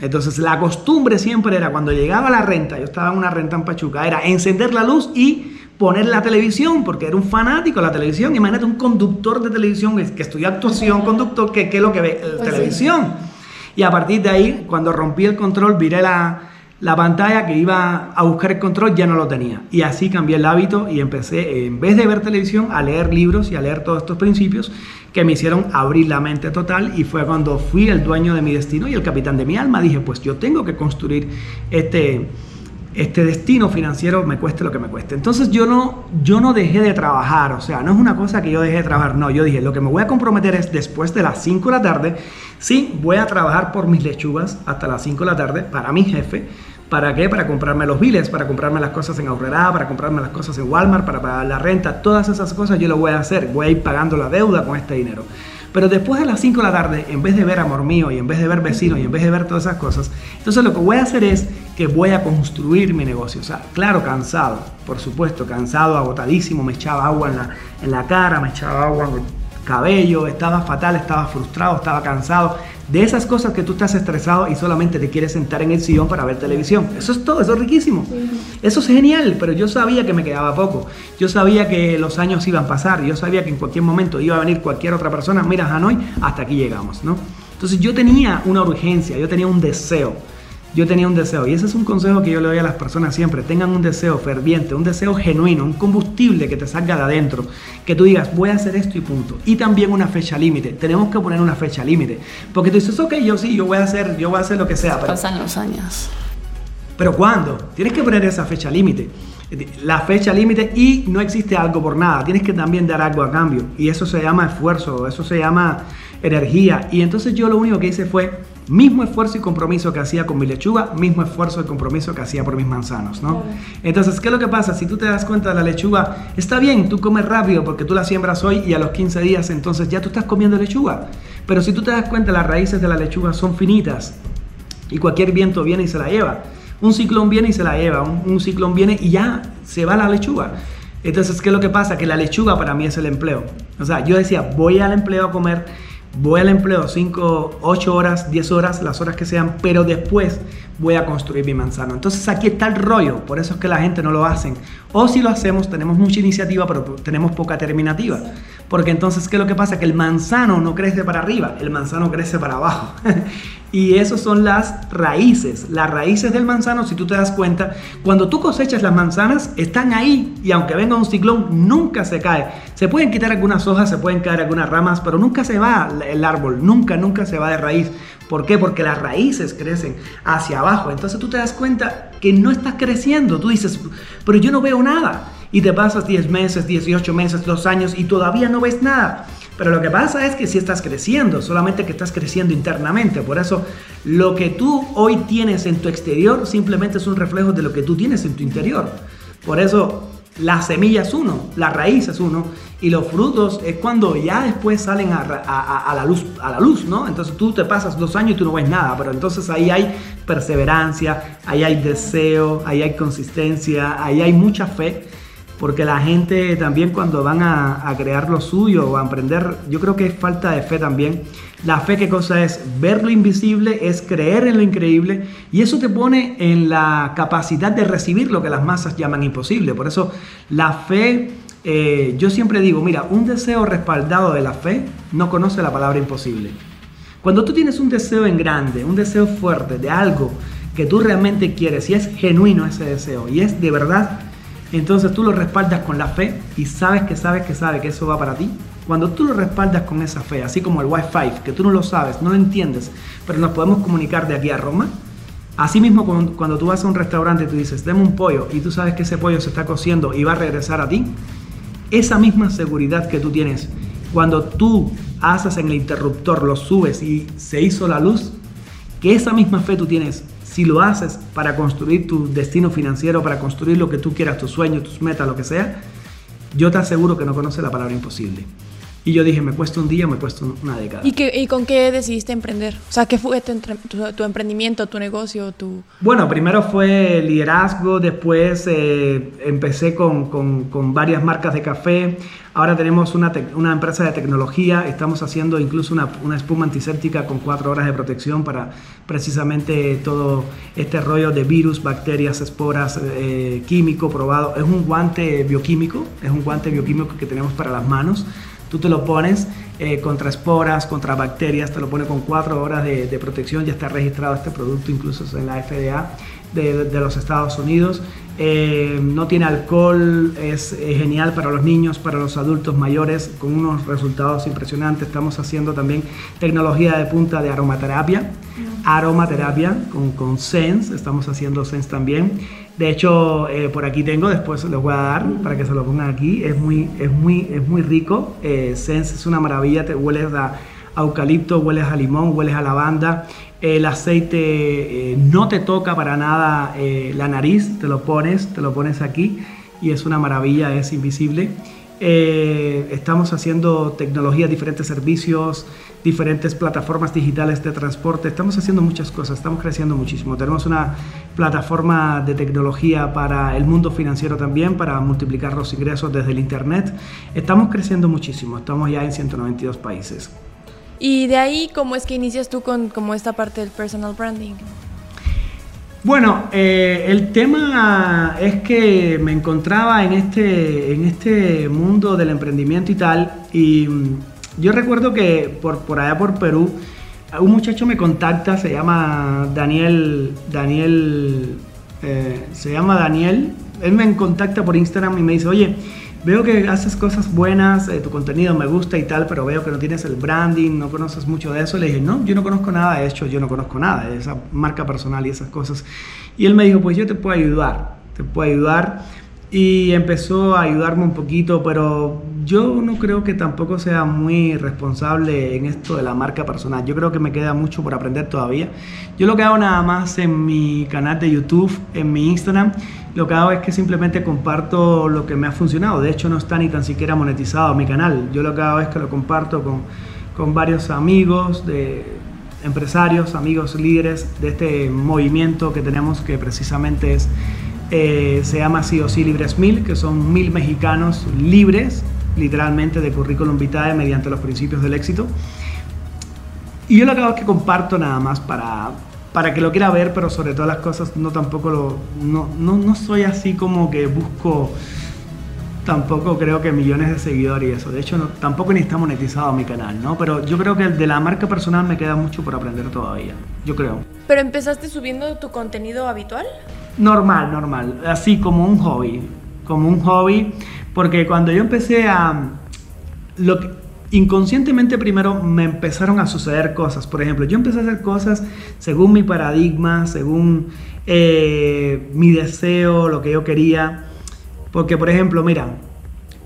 Entonces la costumbre siempre era cuando llegaba la renta, yo estaba en una renta en Pachuca, era encender la luz y poner la televisión, porque era un fanático de la televisión. Imagínate un conductor de televisión que estudia actuación, conductor, que, es lo que ve, la pues televisión. Y a partir de ahí, cuando rompí el control, viré la, la pantalla que iba a buscar el control ya no lo tenía. Y así cambié el hábito y empecé, en vez de ver televisión, a leer libros y a leer todos estos principios que me hicieron abrir la mente total y fue cuando fui el dueño de mi destino y el capitán de mi alma. Dije, pues yo tengo que construir este, este destino financiero, me cueste lo que me cueste. Entonces yo no, yo no dejé de trabajar, o sea, no es una cosa que yo dejé de trabajar, no, yo dije, lo que me voy a comprometer es después de las 5 de la tarde, sí, voy a trabajar por mis lechugas hasta las 5 de la tarde para mi jefe ¿Para qué? Para comprarme los biles, para comprarme las cosas en Aurrera, para comprarme las cosas en Walmart, para pagar la renta. Todas esas cosas yo lo voy a hacer. Voy a ir pagando la deuda con este dinero. Pero después de las 5 de la tarde, en vez de ver amor mío y en vez de ver vecinos y en vez de ver todas esas cosas, entonces lo que voy a hacer es que voy a construir mi negocio. O sea, claro, cansado, por supuesto, cansado, agotadísimo, me echaba agua en la, en la cara, me echaba agua en el cabello, estaba fatal, estaba frustrado, estaba cansado, de esas cosas que tú estás estresado y solamente te quieres sentar en el sillón para ver televisión. Eso es todo, eso es riquísimo. Eso es genial, pero yo sabía que me quedaba poco. Yo sabía que los años iban a pasar, yo sabía que en cualquier momento iba a venir cualquier otra persona, mira Hanoi, hasta aquí llegamos, ¿no? Entonces yo tenía una urgencia, yo tenía un deseo yo tenía un deseo, y ese es un consejo que yo le doy a las personas siempre, tengan un deseo ferviente, un deseo genuino, un combustible que te salga de adentro, que tú digas, voy a hacer esto y punto. Y también una fecha límite, tenemos que poner una fecha límite, porque tú dices, ok, yo sí, yo voy a hacer, yo voy a hacer lo que sea. Pero, Pasan los años. Pero ¿cuándo? Tienes que poner esa fecha límite. La fecha límite y no existe algo por nada. Tienes que también dar algo a cambio. Y eso se llama esfuerzo, eso se llama energía. Y entonces yo lo único que hice fue Mismo esfuerzo y compromiso que hacía con mi lechuga, mismo esfuerzo y compromiso que hacía por mis manzanos, ¿no? Entonces, ¿qué es lo que pasa? Si tú te das cuenta de la lechuga, está bien, tú comes rápido porque tú la siembras hoy y a los 15 días entonces ya tú estás comiendo lechuga. Pero si tú te das cuenta, las raíces de la lechuga son finitas y cualquier viento viene y se la lleva. Un ciclón viene y se la lleva, un, un ciclón viene y ya se va la lechuga. Entonces, ¿qué es lo que pasa? Que la lechuga para mí es el empleo. O sea, yo decía, voy al empleo a comer voy al empleo 5, 8 horas, 10 horas, las horas que sean, pero después voy a construir mi manzano. Entonces aquí está el rollo, por eso es que la gente no lo hacen. O si lo hacemos, tenemos mucha iniciativa, pero tenemos poca terminativa. Porque entonces, ¿qué es lo que pasa? Que el manzano no crece para arriba, el manzano crece para abajo. y esas son las raíces. Las raíces del manzano, si tú te das cuenta, cuando tú cosechas las manzanas, están ahí y aunque venga un ciclón, nunca se cae. Se pueden quitar algunas hojas, se pueden caer algunas ramas, pero nunca se va el árbol, nunca, nunca se va de raíz. ¿Por qué? Porque las raíces crecen hacia abajo. Entonces tú te das cuenta que no estás creciendo. Tú dices, pero yo no veo nada. Y te pasas 10 meses, 18 meses, 2 años y todavía no ves nada. Pero lo que pasa es que si estás creciendo, solamente que estás creciendo internamente. Por eso lo que tú hoy tienes en tu exterior simplemente es un reflejo de lo que tú tienes en tu interior. Por eso la semilla es uno, la raíz es uno y los frutos es cuando ya después salen a, la luz, a la luz, ¿no? Entonces tú te pasas dos años y tú no ves nada, pero entonces ahí hay perseverancia, ahí hay deseo, ahí hay consistencia, ahí hay mucha fe, porque la gente también cuando van a, crear lo suyo o a emprender, yo creo que es falta de fe también la fe, ¿qué cosa es? Ver lo invisible, es creer en lo increíble y eso te pone en la capacidad de recibir lo que las masas llaman imposible. Por eso la fe, eh, yo siempre digo, mira, un deseo respaldado de la fe no conoce la palabra imposible. Cuando tú tienes un deseo en grande, un deseo fuerte de algo que tú realmente quieres y es genuino ese deseo y es de verdad, entonces tú lo respaldas con la fe y sabes que sabes que sabes que eso va para ti. Cuando tú lo respaldas con esa fe, así como el Wi-Fi, que tú no lo sabes, no lo entiendes, pero nos podemos comunicar de aquí a Roma, Así mismo cuando, tú vas a un restaurante y tú dices, deme un pollo y tú sabes que ese pollo se está cociendo y va a regresar a ti, esa misma seguridad que tú tienes cuando tú haces en el interruptor, lo subes y se hizo la luz, que esa misma fe tú tienes si lo haces para construir tu destino financiero, para construir lo que tú quieras, tus sueños, tus metas, lo que sea, yo te aseguro que no conoces la palabra imposible. Y yo dije, me cuesta un día, me cuesta una década. ¿Y, qué, ¿Y con qué decidiste emprender? O sea, ¿qué fue tu, tu, emprendimiento, tu negocio, tu...? Bueno, primero fue liderazgo, después eh, empecé con, con, con, varias marcas de café, ahora tenemos una, una empresa de tecnología, estamos haciendo incluso una, una, espuma antiséptica con cuatro horas de protección para precisamente todo este rollo de virus, bacterias, esporas, eh, químico probado. Es un guante bioquímico, es un guante bioquímico que tenemos para las manos Tú te lo pones eh, contra esporas, contra bacterias, te lo pones con cuatro horas de, protección, ya está registrado este producto incluso en la FDA de, los Estados Unidos. Eh, no tiene alcohol, es, genial para los niños, para los adultos mayores, con unos resultados impresionantes. Estamos haciendo también tecnología de punta de aromaterapia, aromaterapia con, con Sense, estamos haciendo Sense también. De hecho, eh, por aquí tengo, después les voy a dar para que se lo pongan aquí. Es muy, es muy, es muy rico. Eh, Sense es una maravilla, te hueles a, eucalipto, hueles a limón, hueles a lavanda. El aceite eh, no te toca para nada la nariz, te lo pones, te lo pones aquí y es una maravilla, es invisible. Estamos haciendo tecnología, diferentes servicios, diferentes plataformas digitales de transporte. Estamos haciendo muchas cosas, estamos creciendo muchísimo. Tenemos una plataforma de tecnología para el mundo financiero también, para multiplicar los ingresos desde el Internet. Estamos creciendo muchísimo, estamos ya en 192 países. Y de ahí, ¿cómo es que inicias tú con como esta parte del personal branding? Bueno, eh, el tema es que me encontraba en este, en este mundo del emprendimiento y tal, y yo recuerdo que por, por allá por Perú, un muchacho me contacta, se llama Daniel, Daniel, eh, se llama Daniel, él me contacta por Instagram y me dice, oye, veo que haces cosas buenas, eh, tu contenido me gusta y tal, pero veo que no tienes el branding, no conoces mucho de eso. Le dije, no, yo no conozco nada de hecho, yo no conozco nada de esa marca personal y esas cosas. Y él me dijo, pues yo te puedo ayudar, te puedo ayudar y empezó a ayudarme un poquito, pero yo no creo que tampoco sea muy responsable en esto de la marca personal. Yo creo que me queda mucho por aprender todavía. Yo lo que hago nada más en mi canal de YouTube, en mi Instagram, lo que hago es que simplemente comparto lo que me ha funcionado. De hecho, no está ni tan siquiera monetizado mi canal. Yo lo que hago es que lo comparto con, con varios amigos de empresarios, amigos líderes de este movimiento que tenemos que precisamente es eh, se llama sí o sí Libres Mil, que son mil mexicanos libres, literalmente de currículum vitae mediante los principios del éxito. Y yo lo que hago que comparto nada más para, para que lo quiera ver, pero sobre todas las cosas no tampoco lo, no, no, no soy así como que busco tampoco creo que millones de seguidores y eso. De hecho, no, tampoco ni está monetizado mi canal, ¿no? Pero yo creo que de la marca personal me queda mucho por aprender todavía. Yo creo. ¿Pero empezaste subiendo tu contenido habitual? Normal, normal. Así como un hobby. Como un hobby. Porque cuando yo empecé a... Lo inconscientemente primero me empezaron a suceder cosas. Por ejemplo, yo empecé a hacer cosas según mi paradigma, según eh, mi deseo, lo que yo quería. Porque, por ejemplo, mira,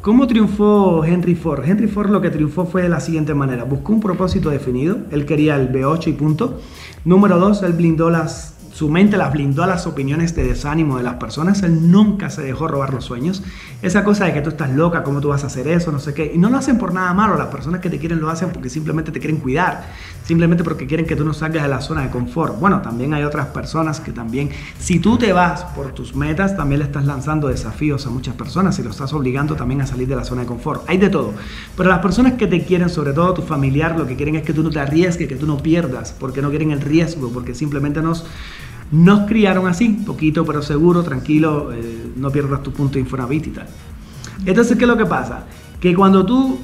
¿cómo triunfó Henry Ford? Henry Ford lo que triunfó fue de la siguiente manera. Buscó un propósito definido. Él quería el B8 y punto. Número dos, él blindó las su mente las blindó a las opiniones de desánimo de las personas. Él nunca se dejó robar los sueños. Esa cosa de que tú estás loca, cómo tú vas a hacer eso, no sé qué. Y no lo hacen por nada malo. Las personas que te quieren lo hacen porque simplemente te quieren cuidar. Simplemente porque quieren que tú no salgas de la zona de confort. Bueno, también hay otras personas que también, si tú te vas por tus metas, también le estás lanzando desafíos a muchas personas y lo estás obligando también a salir de la zona de confort. Hay de todo. Pero las personas que te quieren, sobre todo tu familiar, lo que quieren es que tú no te arriesgues, que tú no pierdas, porque no quieren el riesgo, porque simplemente nos nos criaron así, poquito pero seguro, tranquilo, eh, no pierdas tu punto de Infonavit y tal. Entonces, ¿qué es lo que pasa? Que cuando tú,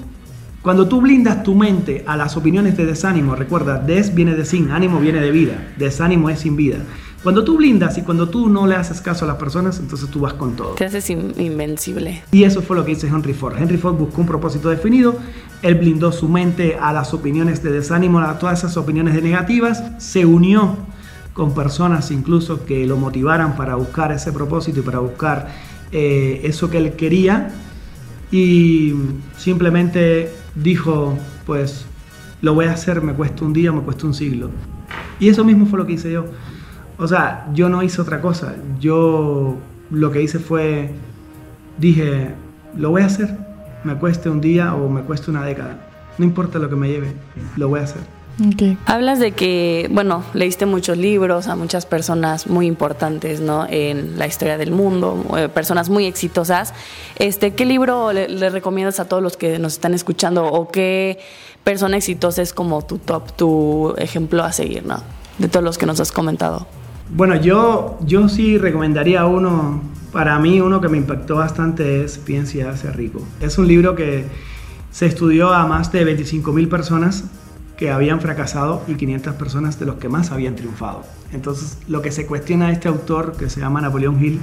cuando tú blindas tu mente a las opiniones de desánimo, recuerda, des viene de sin, ánimo viene de vida, desánimo es sin vida. Cuando tú blindas y cuando tú no le haces caso a las personas, entonces tú vas con todo. Te haces invencible. Y eso fue lo que hizo Henry Ford. Henry Ford buscó un propósito definido, él blindó su mente a las opiniones de desánimo, a todas esas opiniones de negativas, se unió con personas incluso que lo motivaran para buscar ese propósito y para buscar eh, eso que él quería y simplemente dijo, pues lo voy a hacer, me cuesta un día, me cuesta un siglo. Y eso mismo fue lo que hice yo. O sea, yo no hice otra cosa. Yo lo que hice fue, dije, lo voy a hacer. Me cueste un día o me cueste una década. No importa lo que me lleve, lo voy a hacer. Hablas de que, bueno, leíste muchos libros a muchas personas muy importantes, ¿no? En la historia del mundo, eh, personas muy exitosas. Este, ¿Qué libro le, le, recomiendas a todos los que nos están escuchando o qué persona exitosa es como tu top, tu ejemplo a seguir, ¿no? De todos los que nos has comentado. Bueno, yo, yo sí recomendaría uno, para mí uno que me impactó bastante es Piensa y hace rico. Es un libro que se estudió a más de 25.000 personas que habían fracasado y 500 personas de los que más habían triunfado. Entonces, lo que se cuestiona a este autor, que se llama Napoleón Hill,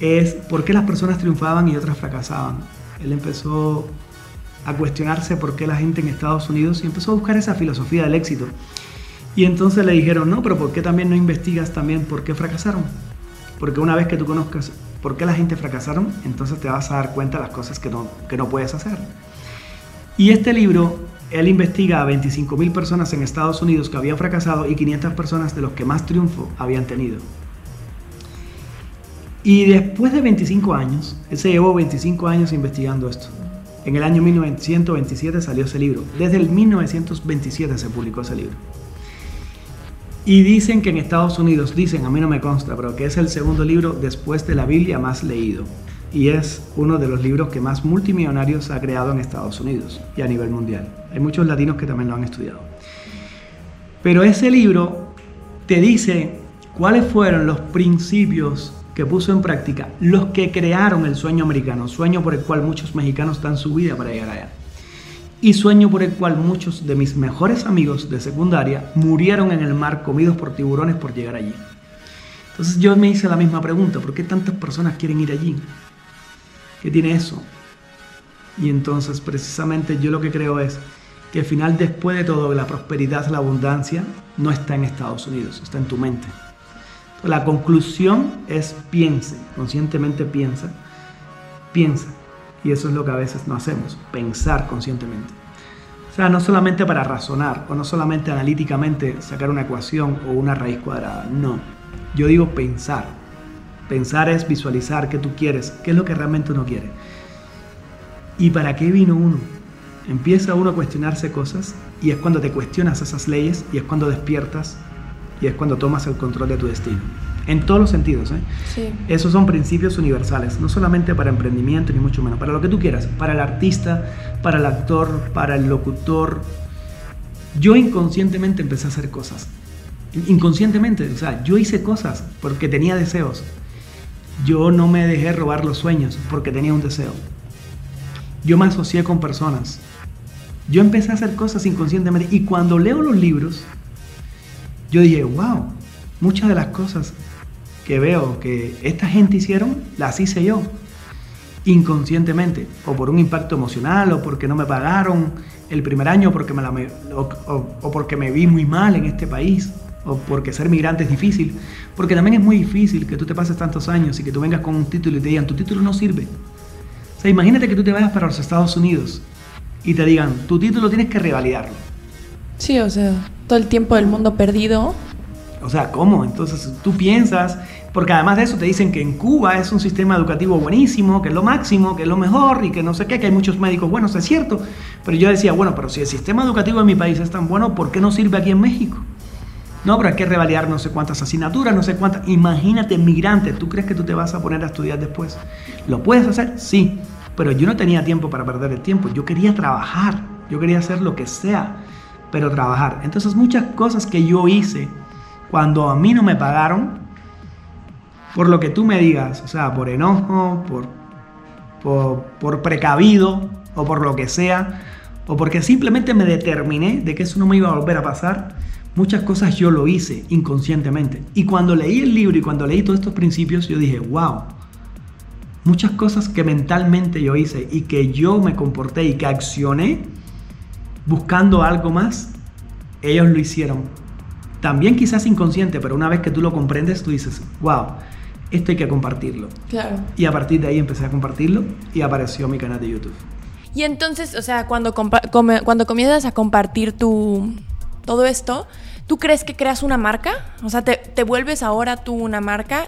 es por qué las personas triunfaban y otras fracasaban. Él empezó a cuestionarse por qué la gente en Estados Unidos y empezó a buscar esa filosofía del éxito. Y entonces le dijeron, no, pero ¿por qué también no investigas también por qué fracasaron? Porque una vez que tú conozcas por qué la gente fracasaron, entonces te vas a dar cuenta de las cosas que no, que no puedes hacer. Y este libro, él investiga a 25.000 personas en Estados Unidos que habían fracasado y 500 personas de los que más triunfo habían tenido. Y después de 25 años, él se llevó 25 años investigando esto. En el año 1927 salió ese libro. Desde el 1927 se publicó ese libro. Y dicen que en Estados Unidos, dicen, a mí no me consta, pero que es el segundo libro después de la Biblia más leído. Y es uno de los libros que más multimillonarios ha creado en Estados Unidos y a nivel mundial. Hay muchos latinos que también lo han estudiado. Pero ese libro te dice cuáles fueron los principios que puso en práctica los que crearon el sueño americano, sueño por el cual muchos mexicanos dan su vida para llegar allá y sueño por el cual muchos de mis mejores amigos de secundaria murieron en el mar comidos por tiburones por llegar allí. Entonces yo me hice la misma pregunta, ¿por qué tantas personas quieren ir allí? ¿Qué tiene eso? Y entonces precisamente yo lo que creo es que al final después de todo la prosperidad, la abundancia no está en Estados Unidos, está en tu mente. La conclusión es piense, conscientemente piensa, piensa y eso es lo que a veces no hacemos, pensar conscientemente. O sea, no solamente para razonar o no solamente analíticamente sacar una ecuación o una raíz cuadrada, no. Yo digo pensar. Pensar es visualizar qué tú quieres, qué es lo que realmente uno quiere. ¿Y para qué vino uno? Empieza uno a cuestionarse cosas y es cuando te cuestionas esas leyes y es cuando despiertas y es cuando tomas el control de tu destino en todos los sentidos. ¿eh? Sí. Esos son principios universales, no solamente para emprendimiento ni mucho menos, para lo que tú quieras, para el artista, para el actor, para el locutor. Yo inconscientemente empecé a hacer cosas. Inconscientemente, o sea, yo hice cosas porque tenía deseos. Yo no me dejé robar los sueños porque tenía un deseo. Yo me asocié con personas. Yo empecé a hacer cosas inconscientemente y cuando leo los libros, yo dije, wow, muchas de las cosas que veo que esta gente hicieron, las hice yo inconscientemente, o por un impacto emocional, o porque no me pagaron el primer año, porque me la o, porque me vi muy mal en este país, o porque ser migrante es difícil, porque también es muy difícil que tú te pases tantos años y que tú vengas con un título y te digan, tu título no sirve. O sea, imagínate que tú te vayas para los Estados Unidos y te digan, tu título tienes que revalidarlo. Sí, o sea, todo el tiempo del mundo perdido o sea, ¿cómo? Entonces tú piensas, porque además de eso te dicen que en Cuba es un sistema educativo buenísimo, que es lo máximo, que es lo mejor y que no sé qué, que hay muchos médicos buenos, es cierto. Pero yo decía, bueno, pero si el sistema educativo en mi país es tan bueno, ¿por qué no sirve aquí en México? No, pero hay que revalidar no sé cuántas asignaturas, no sé cuántas. Imagínate, migrante, ¿tú crees que tú te vas a poner a estudiar después? ¿Lo puedes hacer? Sí, pero yo no tenía tiempo para perder el tiempo. Yo quería trabajar, yo quería hacer lo que sea, pero trabajar. Entonces muchas cosas que yo hice cuando a mí no me pagaron, por lo que tú me digas, o sea, por enojo, por, por, precavido o por lo que sea, o porque simplemente me determiné de que eso no me iba a volver a pasar, muchas cosas yo lo hice inconscientemente. Y cuando leí el libro y cuando leí todos estos principios, yo dije, wow, muchas cosas que mentalmente yo hice y que yo me comporté y que accioné buscando algo más, ellos lo hicieron. También quizás inconsciente, pero una vez que tú lo comprendes, tú dices, wow, esto hay que compartirlo. Claro. Y a partir de ahí empecé a compartirlo y apareció mi canal de YouTube. Y entonces, o sea, cuando, cuando comienzas a compartir tu, todo esto, ¿tú crees que creas una marca? O sea, ¿te, te vuelves ahora tú una marca?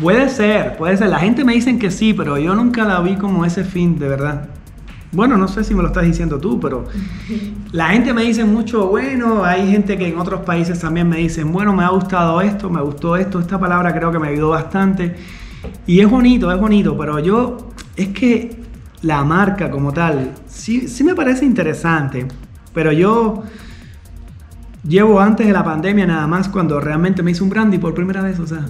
Puede ser, puede ser. La gente me dice que sí, pero yo nunca la vi como ese fin, de verdad. Bueno, no sé si me lo estás diciendo tú, pero la gente me dice mucho, bueno, hay gente que en otros países también me dicen, bueno, me ha gustado esto, me gustó esto, esta palabra creo que me ayudó bastante. Y es bonito, es bonito, pero yo, es que la marca como tal, sí, sí me parece interesante, pero yo llevo antes de la pandemia nada más cuando realmente me hice un brandy por primera vez, o sea,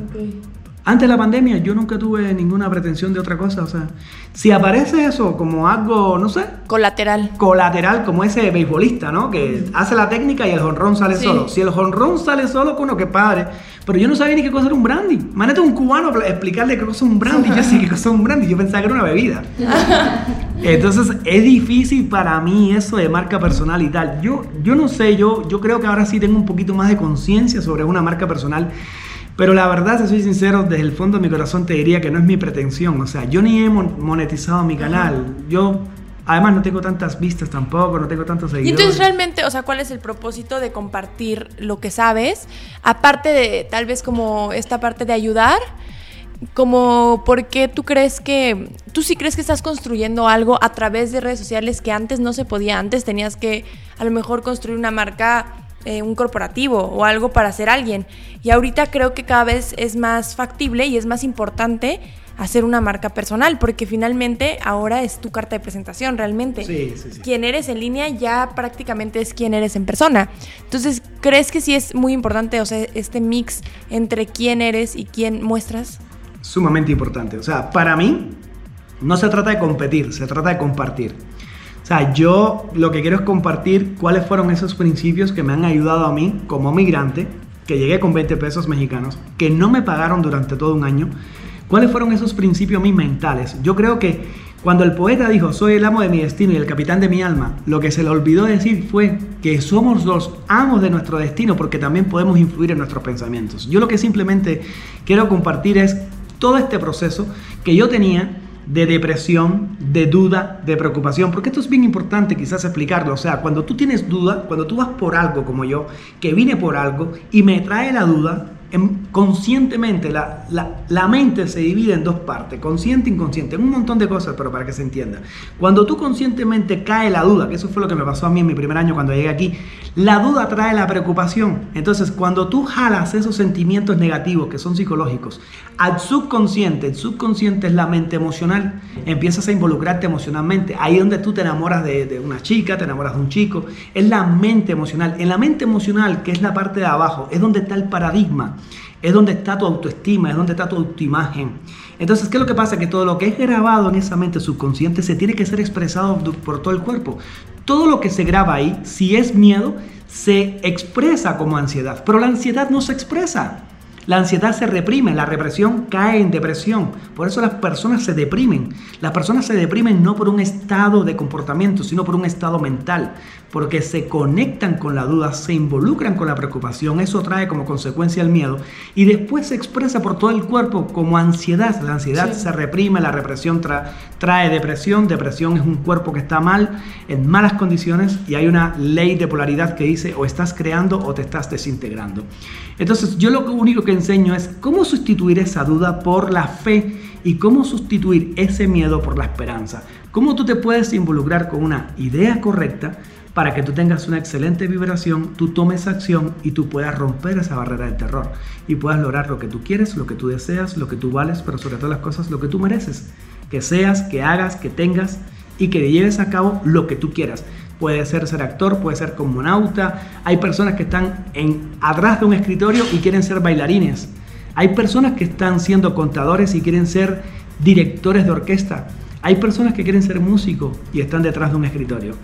antes de la pandemia yo nunca tuve ninguna pretensión de otra cosa. O sea, si aparece eso como algo, no sé. Colateral. Colateral, como ese beisbolista, ¿no? Que hace la técnica y el jonrón sale solo. Si el jonrón sale solo, con lo que padre. Pero yo no sabía ni qué cosa era un brandy. Imagínate un cubano explicarle qué cosa es un brandy. Yo sé qué cosa es un brandy. Yo pensaba que era una bebida. Entonces es difícil para mí eso de marca personal y tal. Yo, yo no sé, yo, yo creo que ahora sí tengo un poquito más de conciencia sobre una marca personal. Pero la verdad, si soy sincero, desde el fondo de mi corazón te diría que no es mi pretensión. O sea, yo ni he monetizado mi canal. Yo, además, no tengo tantas vistas tampoco, no tengo tantos seguidores. Y entonces, realmente, o sea, ¿cuál es el propósito de compartir lo que sabes? Aparte de, tal vez, como esta parte de ayudar como por qué tú crees que, tú sí crees que estás construyendo algo a través de redes sociales que antes no se podía, antes tenías que a lo mejor construir una marca eh, un corporativo o algo para ser alguien. Y ahorita creo que cada vez es más factible y es más importante hacer una marca personal, porque finalmente ahora es tu carta de presentación realmente. Sí, sí, sí. Quien eres en línea ya prácticamente es quien eres en persona. Entonces, ¿crees que sí es muy importante, o sea, este mix entre quién eres y quién muestras? Sumamente importante. O sea, para mí no se trata de competir, se trata de compartir. O sea, yo lo que quiero es compartir cuáles fueron esos principios que me han ayudado a mí como migrante, que llegué con 20 pesos mexicanos, que no me pagaron durante todo un año. ¿Cuáles fueron esos principios mis mentales? Yo creo que cuando el poeta dijo, soy el amo de mi destino y el capitán de mi alma, lo que se le olvidó decir fue que somos los amos de nuestro destino porque también podemos influir en nuestros pensamientos. Yo lo que simplemente quiero compartir es todo este proceso que yo tenía de depresión, de duda, de preocupación, porque esto es bien importante quizás explicarlo, o sea, cuando tú tienes duda, cuando tú vas por algo como yo, que vine por algo y me trae la duda, conscientemente la, la, mente se divide en dos partes, consciente e inconsciente, en un montón de cosas, pero para que se entienda. Cuando tú conscientemente cae la duda, que eso fue lo que me pasó a mí en mi primer año cuando llegué aquí, la duda trae la preocupación. Entonces, cuando tú jalas esos sentimientos negativos que son psicológicos al subconsciente, el subconsciente es la mente emocional, empiezas a involucrarte emocionalmente. Ahí es donde tú te enamoras de, de una chica, te enamoras de un chico, es la mente emocional. En la mente emocional, que es la parte de abajo, es donde está el paradigma es donde está tu autoestima, es donde está tu autoimagen. Entonces, ¿qué es lo que pasa? Que todo lo que es grabado en esa mente subconsciente se tiene que ser expresado por todo el cuerpo. Todo lo que se graba ahí, si es miedo, se expresa como ansiedad, pero la ansiedad no se expresa. La ansiedad se reprime, la represión cae en depresión. Por eso las personas se deprimen. Las personas se deprimen no por un estado de comportamiento, sino por un estado mental porque se conectan con la duda, se involucran con la preocupación, eso trae como consecuencia el miedo y después se expresa por todo el cuerpo como ansiedad. La ansiedad se reprime, la represión trae depresión, depresión es un cuerpo que está mal, en malas condiciones y hay una ley de polaridad que dice o estás creando o te estás desintegrando. Entonces yo lo único que enseño es cómo sustituir esa duda por la fe y cómo sustituir ese miedo por la esperanza. Cómo tú te puedes involucrar con una idea correcta para que tú tengas una excelente vibración, tú tomes acción y tú puedas romper esa barrera del terror y puedas lograr lo que tú quieres, lo que tú deseas, lo que tú vales, pero sobre todas las cosas lo que tú mereces. Que seas, que hagas, que tengas y que lleves a cabo lo que tú quieras. Puede ser ser actor, puede ser comunauta. Hay personas que están en, atrás de un escritorio y quieren ser bailarines. Hay personas que están siendo contadores y quieren ser directores de orquesta. Hay personas que quieren ser músicos y están detrás de un escritorio.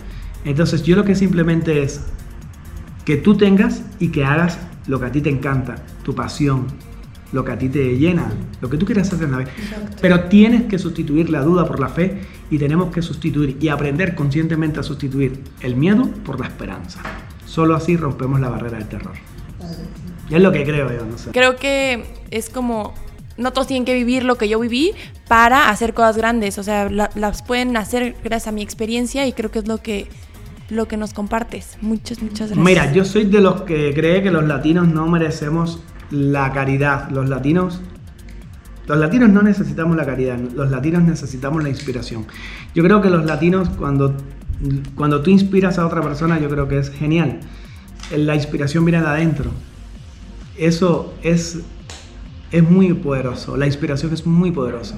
Entonces yo lo que simplemente es, que tú tengas y que hagas lo que a ti te encanta, tu pasión, lo que a ti te llena, lo que tú quieras hacer en la vida. Pero tienes que sustituir la duda por la fe y tenemos que sustituir y aprender conscientemente a sustituir el miedo por la esperanza. Solo así rompemos la barrera del terror. Y es lo que creo yo, no sé. Creo que es como no todos tienen que vivir lo que yo viví para hacer cosas grandes. O sea, las pueden hacer gracias a mi experiencia y creo que es lo que, lo que nos compartes. Muchas, muchas gracias. Mira, yo soy de los que cree que los latinos no merecemos la caridad. Los latinos. Los latinos no necesitamos la caridad, los latinos necesitamos la inspiración. Yo creo que los latinos, cuando, cuando tú inspiras a otra persona, yo creo que es genial. La inspiración viene de adentro. Eso es es muy poderoso, la inspiración es muy poderosa.